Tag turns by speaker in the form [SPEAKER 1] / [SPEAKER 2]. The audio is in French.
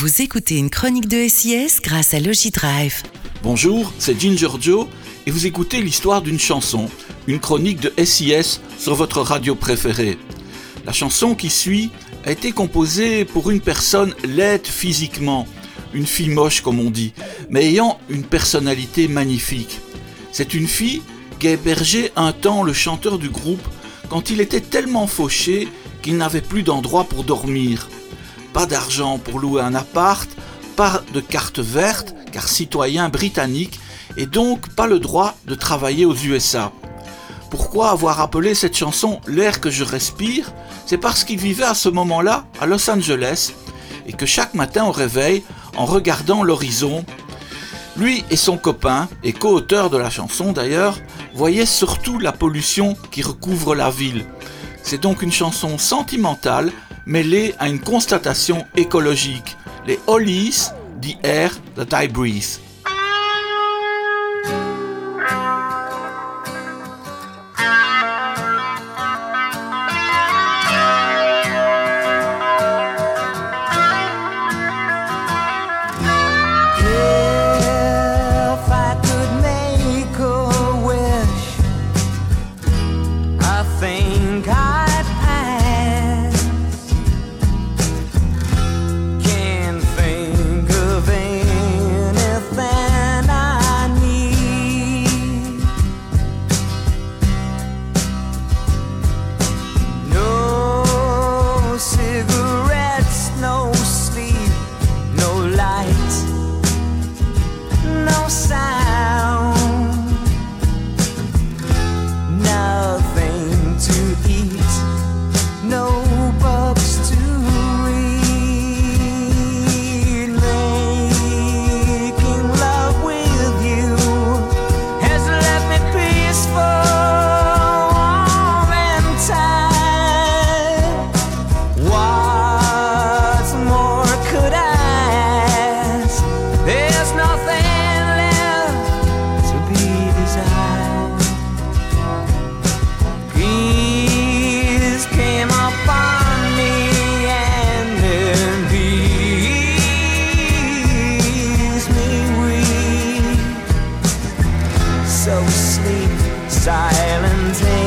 [SPEAKER 1] Vous écoutez une chronique de SIS grâce à Logidrive.
[SPEAKER 2] Bonjour, c'est Ginger Joe et vous écoutez l'histoire d'une chanson, une chronique de SIS sur votre radio préférée. La chanson qui suit a été composée pour une personne laide physiquement, une fille moche comme on dit, mais ayant une personnalité magnifique. C'est une fille qui a hébergé un temps le chanteur du groupe quand il était tellement fauché qu'il n'avait plus d'endroit pour dormir. Pas d'argent pour louer un appart, pas de carte verte, car citoyen britannique, et donc pas le droit de travailler aux USA. Pourquoi avoir appelé cette chanson L'air que je respire C'est parce qu'il vivait à ce moment-là à Los Angeles et que chaque matin au réveil, en regardant l'horizon, lui et son copain, et co-auteur de la chanson d'ailleurs, voyaient surtout la pollution qui recouvre la ville. C'est donc une chanson sentimentale mêlée à une constatation écologique. Les Hollies, the air that I breathe.
[SPEAKER 3] sleep silently.